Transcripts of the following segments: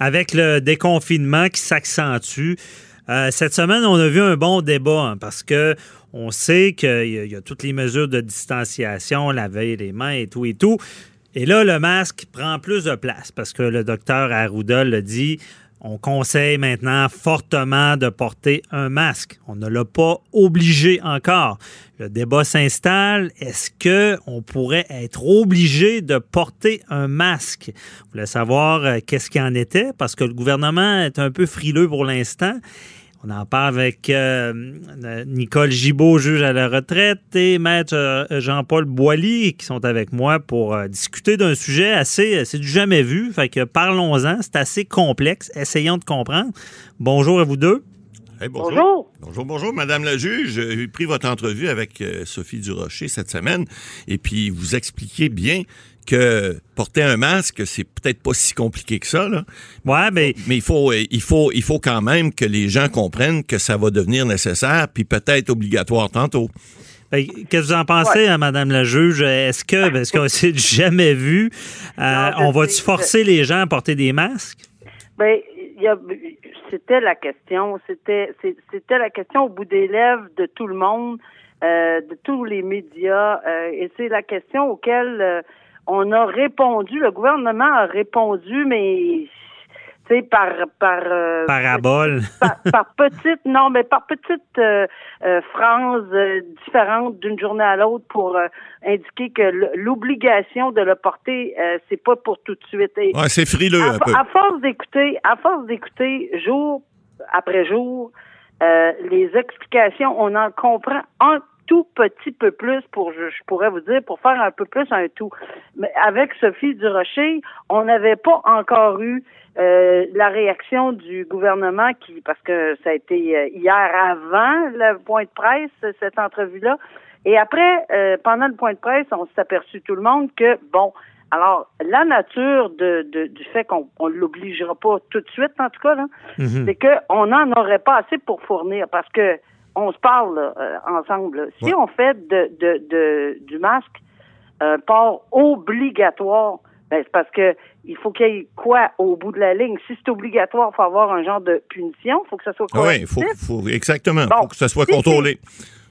Avec le déconfinement qui s'accentue, euh, cette semaine, on a vu un bon débat hein, parce que on sait qu'il y, a toutes les mesures de distanciation, laver les mains et tout et tout. Et là, le masque prend plus de place parce que le docteur Arruda le dit. On conseille maintenant fortement de porter un masque. On ne l'a pas obligé encore. Le débat s'installe. Est-ce que on pourrait être obligé de porter un masque? Vous voulez savoir euh, qu'est-ce qu'il en était? Parce que le gouvernement est un peu frileux pour l'instant. On en parle avec euh, Nicole Gibault, juge à la retraite, et Maître euh, Jean-Paul Boilly, qui sont avec moi pour euh, discuter d'un sujet assez, c'est du jamais vu. Fait que parlons-en, c'est assez complexe. Essayons de comprendre. Bonjour à vous deux. bonjour. bonjour. Bonjour, Madame la juge. J'ai pris votre entrevue avec Sophie Durocher cette semaine et puis vous expliquez bien que porter un masque, c'est peut-être pas si compliqué que ça. Là. Ouais, mais... mais il faut, il faut, il faut quand même que les gens comprennent que ça va devenir nécessaire, puis peut-être obligatoire tantôt. Ben, qu'est-ce que vous en pensez, Mme hein, Madame la juge? Est-ce que, parce qu'on s'est jamais vu, euh, on va-tu forcer les gens à porter des masques? Ben, c'était la question. C'était, c'était la question au bout des lèvres de tout le monde, euh, de tous les médias, euh, et c'est la question auquel on a répondu, le gouvernement a répondu, mais tu sais, par par euh, parabole, par, petite non, mais par petite euh, euh, phrases différentes d'une journée à l'autre pour indiquer que l'obligation de le porter, c'est pas pour tout de suite. ouais, c'est frileux à, un peu. À force d'écouter, à force d'écouter jour après jour, les explications, on en comprend un tout petit peu plus pour, je, pourrais vous dire, pour faire un peu plus un tout. Mais avec Sophie Durocher, on n'avait pas encore eu euh, la réaction du gouvernement qui, parce que ça a été euh, hier avant le point de presse, cette entrevue-là. Et après, euh, pendant le point de presse, on s'est aperçu tout le monde que, bon, alors, la nature de, du fait qu'on ne l'obligera pas tout de suite, en tout cas, là, mm-hmm. c'est qu'on n'en aurait pas assez pour fournir parce que on se parle euh, ensemble. Si on fait de, de, du masque un port obligatoire, ben, c'est parce que il faut qu'il y ait quoi au bout de la ligne? Si c'est obligatoire, il faut avoir un genre de punition. Il faut que ça soit Oui, faut, faut, exactement. Il faut que ça soit contrôlé.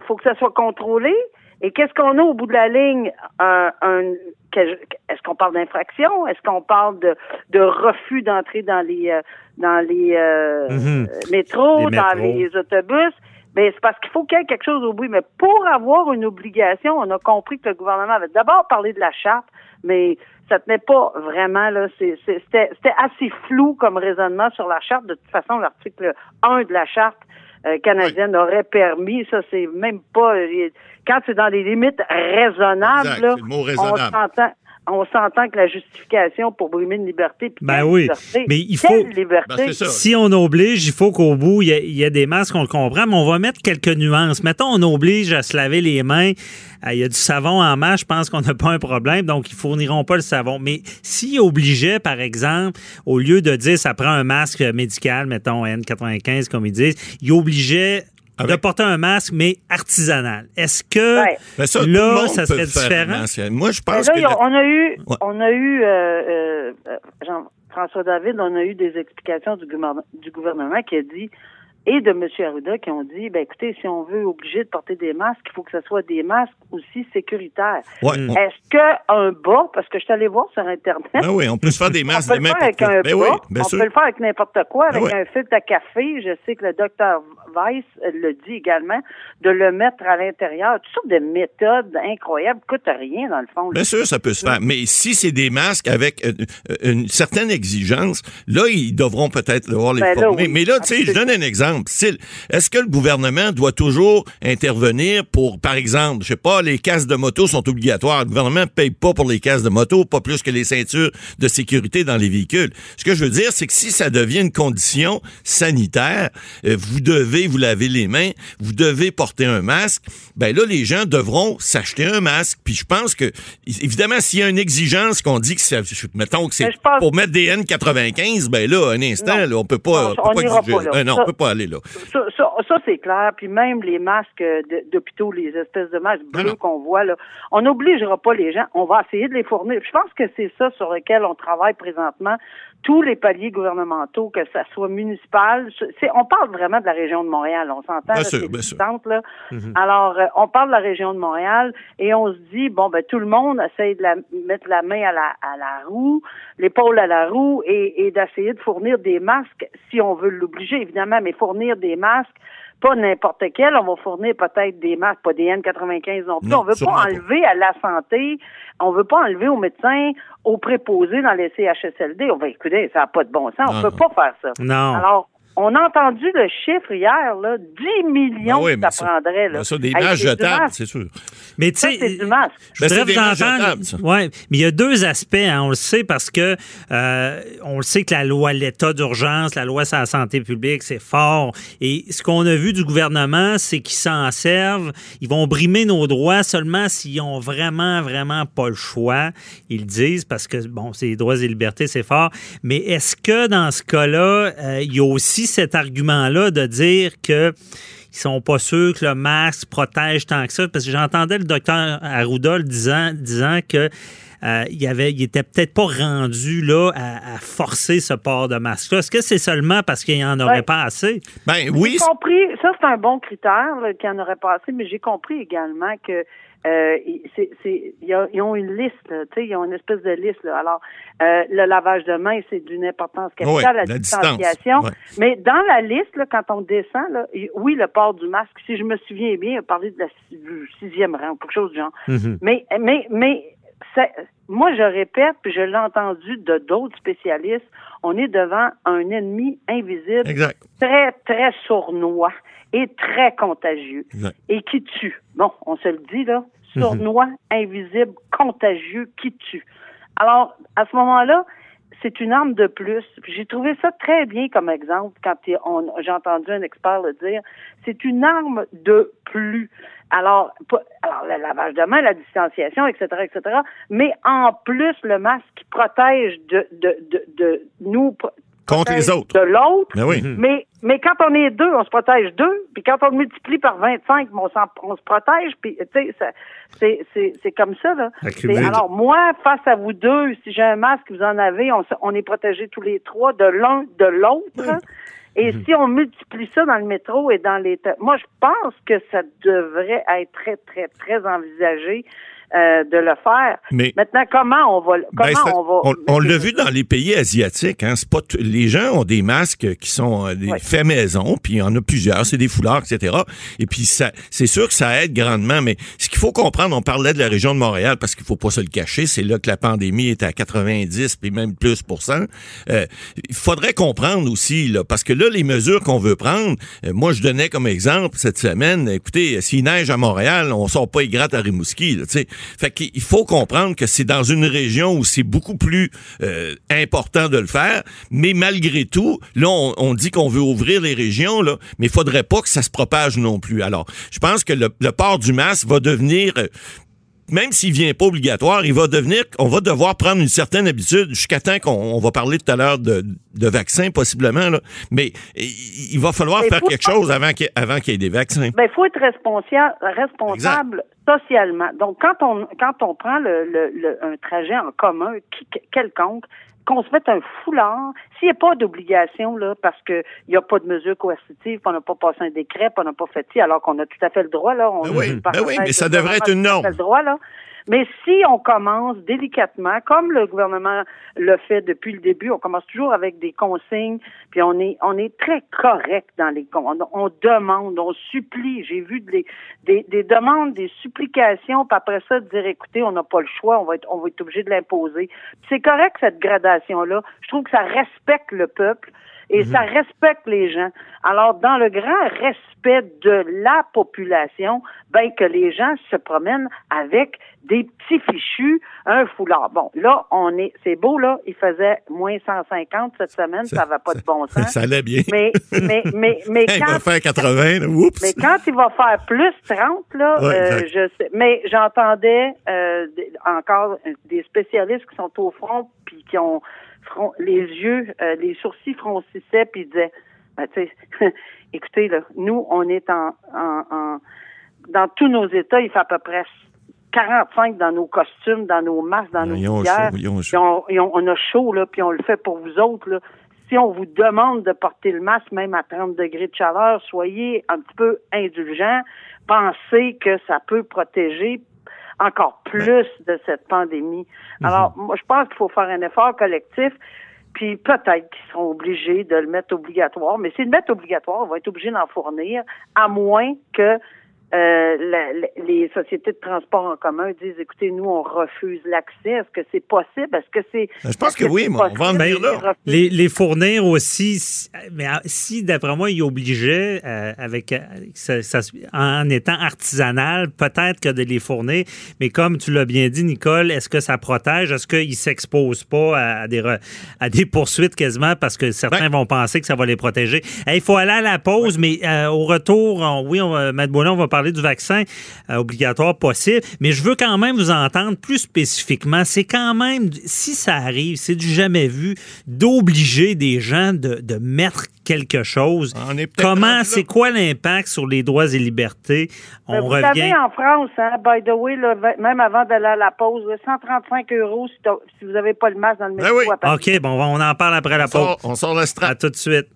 Il faut que ça soit contrôlé. Et qu'est-ce qu'on a au bout de la ligne? Un, est-ce qu'on parle d'infraction? Est-ce qu'on parle de, de refus d'entrer dans les euh, dans les euh, mm-hmm. métros, dans les autobus? Mais c'est parce qu'il faut qu'il y ait quelque chose au bout. Mais pour avoir une obligation, on a compris que le gouvernement avait d'abord parlé de la charte, mais ça tenait pas vraiment là. C'était assez flou comme raisonnement sur la charte. De toute façon, l'article 1 de la charte euh, canadienne aurait permis, ça c'est même pas quand c'est dans les limites raisonnables, là, on s'entend on s'entend que la justification pour brimer une liberté. Ben oui, mais il faut. Liberté? Ben, si on oblige, il faut qu'au bout, il y, a, des masques, on le comprend, mais on va mettre quelques nuances. Mettons, on oblige à se laver les mains. Euh, il y a du savon en main, je pense qu'on n'a pas un problème, donc ils fourniront pas le savon. Mais s'ils obligeaient, par exemple, au lieu de dire ça prend un masque médical, mettons N95, comme ils disent, ils obligeaient de porter un masque, mais artisanal. Est-ce que là, ça serait différent? Moi, je pense que... On a eu, on a eu euh, euh, Jean-François David, on a eu des explications du du gouvernement qui a dit et de M. Arruda qui ont dit, ben écoutez, si on veut obliger de porter des masques, il faut que ce soit des masques aussi sécuritaires. Est-ce qu'un bas, parce que je suis allé voir sur Internet. Ben oui, on peut se faire des masques de n'importe quoi. Ben oui, on peut le faire avec n'importe quoi, avec un filtre à café. Je sais que le docteur Weiss le dit également, de le mettre à l'intérieur. Toutes sortes de méthodes incroyables, coûte rien dans le fond. Bien sûr, ça peut se faire. Mais si c'est des masques avec euh, euh, une, certaine exigence, là, ils devront peut-être devoir les ben former. Mais là, tu sais, je donne un exemple exemple. Est-ce que le gouvernement doit toujours intervenir pour, par exemple, je sais pas, les casques de moto sont obligatoires. Le gouvernement ne paye pas pour les casques de moto, pas plus que les ceintures de sécurité dans les véhicules. Ce que je veux dire, c'est que si ça devient une condition sanitaire, euh, vous devez vous laver les mains, vous devez porter un masque, ben là, les gens devront s'acheter un masque. Puis je pense que, évidemment, s'il y a une exigence qu'on dit que c'est, mettons que c'est pour mettre des N95, ben là, un instant, là, on peut pas, on, peut pas, exiger, pas non, on peut pas aller là. Ça, ça, c'est clair. Puis même les masques d'hôpitaux, les espèces de masques bleus qu'on voit, là, on n'obligera pas les gens. On va essayer de les fournir. Je pense que c'est ça sur lequel on travaille présentement tous les paliers gouvernementaux, que ça soit municipal. On parle vraiment de la région de Montréal. On s'entend, là. Mm-hmm. Alors, euh, on parle de la région de Montréal et on se dit, bon, ben tout le monde essaye de la, mettre la main à la, à la roue, l'épaule à la roue et, et d'essayer de fournir des masques si on veut l'obliger, évidemment, mais fournir des masques pas n'importe quel. On va fournir peut-être des masques, pas des N95 non plus. on veut pas enlever à la santé, on veut pas enlever aux médecins, aux préposés dans les CHSLD. On va écouter, ça n'a pas de bon sens. on peut pas faire ça. Non. Alors, on a entendu le chiffre hier, là, 10 millions ben que ça, prendrait. Là. Ben ça, des masques jetables, c'est sûr. Mais tu sais, c'est du masque. Je voudrais vous entendre. Ouais, mais il y a deux aspects, hein, on le sait, parce que euh, on le sait que la loi, l'état d'urgence, la loi sur la santé publique, c'est fort. Et ce qu'on a vu du gouvernement, c'est qu'ils s'en servent. Ils vont brimer nos droits seulement s'ils ont vraiment, vraiment pas le choix. Ils disent, parce que, bon, c'est les droits et libertés, c'est fort. Mais est-ce que dans ce cas-là, euh, il y a aussi cet argument-là de dire que ils sont pas sûrs que le masque protège tant que ça, parce que j'entendais le docteur Arruda disant, disant que euh, il, avait, il était peut-être pas rendu là à, forcer ce port de masque-là. Est-ce que c'est seulement parce qu'il n'y en aurait pas assez? Ben oui. J'ai compris, ça c'est un bon critère qu'il n'y en aurait pas assez, mais j'ai compris également que euh, c'est, c'est, ils ont une liste, tu sais, ils ont une espèce de liste. Là. Alors, euh, le lavage de mains, c'est d'une importance capitale, la, distanciation. Mais dans la liste, là, quand on descend, là, oui, le port du masque, si je me souviens bien, on parlait de la, du sixième rang, quelque chose du genre. Mm-hmm. Mais, mais, mais, moi, je répète, puis je l'ai entendu de d'autres spécialistes, on est devant un ennemi invisible, très, très sournois et très contagieux et qui tue. Bon, on se le dit là, sournois, invisible, contagieux, qui tue. Alors, à ce moment-là, c'est une arme de plus. J'ai trouvé ça très bien comme exemple quand j'ai entendu un expert le dire. C'est une arme de plus. Alors, alors, le lavage de main, la distanciation, etc., etc. Mais en plus, le masque qui protège de, de, de, de nous, Contre les autres. De l'autre. Ben mais, oui. mais, quand on est deux, on se protège deux. Puis quand on multiplie par 25, on, on se protège. Puis, tu sais, c'est comme ça, là. Alors, moi, face à vous deux, si j'ai un masque, vous en avez, on, on est protégés tous les trois de l'un, de l'autre. Et mhm. si on multiplie ça dans le métro et dans les... Moi, je pense que ça devrait être très, très, très envisagé euh, de le faire. Mais Maintenant, comment on va... Ben, comment on va... On, l'a vu dans les pays asiatiques. Hein, pas les gens ont des masques qui sont euh, des faits maison, puis il y en a plusieurs, c'est des foulards, etc. Et puis, ça, c'est sûr que ça aide grandement, mais ce qu'il faut comprendre, on parlait de la région de Montréal, parce qu'il faut pas se le cacher, c'est là que la pandémie est à 90, puis même plus pour cent. Euh, il faudrait comprendre aussi, là, parce que là, les mesures qu'on veut prendre, euh, moi, je donnais comme exemple cette semaine, écoutez, s'il neige à Montréal, on sort pas gratte à Rimouski, tu sais. Fait qu'il faut comprendre que c'est dans une région où c'est beaucoup plus euh, important de le faire, mais malgré tout, là, on, dit qu'on veut ouvrir les régions, là, mais il faudrait pas que ça se propage non plus. Alors, je pense que le, le port du masque va devenir euh, même s'il vient pas obligatoire, il va devenir, on va devoir prendre une certaine habitude jusqu'à temps qu'on va parler tout à l'heure de, de vaccins possiblement, là. mais il, va falloir faire quelque chose avant qu'il y ait des vaccins. Ben, il faut être responsable, responsable socialement. Donc, quand on quand on prend le, le, un trajet en commun quelconque, qu'on se mette un foulard, s'il n'y a pas d'obligation, là, parce qu'il n'y a pas de mesure coercitive, on n'a pas passé un décret, on n'a pas fait ci, alors qu'on a tout à fait le droit, là. On ben oui, ben oui mais ça devrait être une norme. Le droit, là. Mais si on commence délicatement, comme le gouvernement le fait depuis le début, on commence toujours avec des consignes, puis on est on est très correct dans les on, on demande, on supplie. J'ai vu des, des, des, demandes, des supplications, puis après ça dire écoutez, on n'a pas le choix, on va être on va être obligé de l'imposer. C'est correct cette gradation là. Je trouve que ça respecte le peuple. Et Mhm. ça respecte les gens. Alors, dans le grand respect de la population, ben que les gens se promènent avec des petits fichus, un foulard. Bon, là, on est, c'est beau, là, il faisait moins 150 cette semaine, ça va pas de bon sens. Ça allait bien. Mais, mais, mais, mais il va quand faire 80, là. Oups. mais quand il va faire plus 30, là, Ouais, euh, je sais. Mais j'entendais euh, encore euh, des spécialistes qui sont au front puis qui ont front- les yeux, euh, les sourcils froncissait puis ils disaient, ben, tu sais, écoutez là, nous on est en, en, en- dans tous nos états, il fait à peu près 45 dans nos costumes, dans nos masques, dans nos Ils. Puis on, et on- on a chaud, là, puis on le fait pour vous autres. Là. Si on vous demande de porter le masque, même à 30 degrés de chaleur, soyez un petit peu indulgents. Pensez que ça peut protéger encore plus de cette pandémie. Alors, moi, je pense qu'il faut faire un effort collectif. Puis peut-être qu'ils seront obligés de le mettre obligatoire. Mais s'ils le mettent obligatoire, on va être obligé d'en fournir, à moins que euh, la- la- les sociétés de transport en commun disent écoutez, nous, on refuse l'accès. Est-ce que c'est possible? Est-ce que c'est. Je pense que oui, mais on va en venir là. Les, les fournir aussi, si- mais ah, si d'après moi, il obligeait euh, avec euh, ça- ça- en étant artisanal, peut-être que de les fournir. Mais comme tu l'as bien dit, Nicole, est-ce que ça protège? Est-ce qu'ils ne s'exposent pas à des, re- à des poursuites quasiment parce que certains vont penser que ça va les protéger? Hey, Il faut aller à la pause, mais euh, au retour, on- oui, on, va- Matt Boulin, on va parler du vaccin euh, obligatoire possible, mais je veux quand même vous entendre plus spécifiquement. C'est quand même, si ça arrive, c'est du jamais vu, d'obliger des gens de, de mettre quelque chose. On est peut-être Comment, c'est quoi l'impact sur les droits et libertés? Ben, On vous revient. savez, en France, hein, by the way, là, même avant d'aller à la pause, là, 135 euros si, vous n'avez pas le masque dans le Ben métro oui. à Paris. OK, bon, on en parle après la On pause. sort, on sort la strate. À tout de suite.